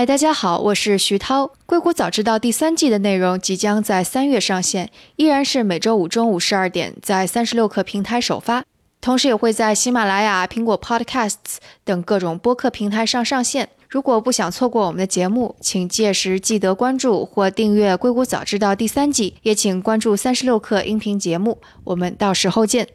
嗨，大家好，我是徐涛。硅谷早知道第三季的内容即将在三月上线，依然是每周五中午十二点在三十六氪平台首发，同时也会在喜马拉雅、苹果 Podcasts 等各种播客平台上上线。如果不想错过我们的节目，请届时记得关注或订阅《硅谷早知道》第三季，也请关注三十六氪音频节目。我们到时候见。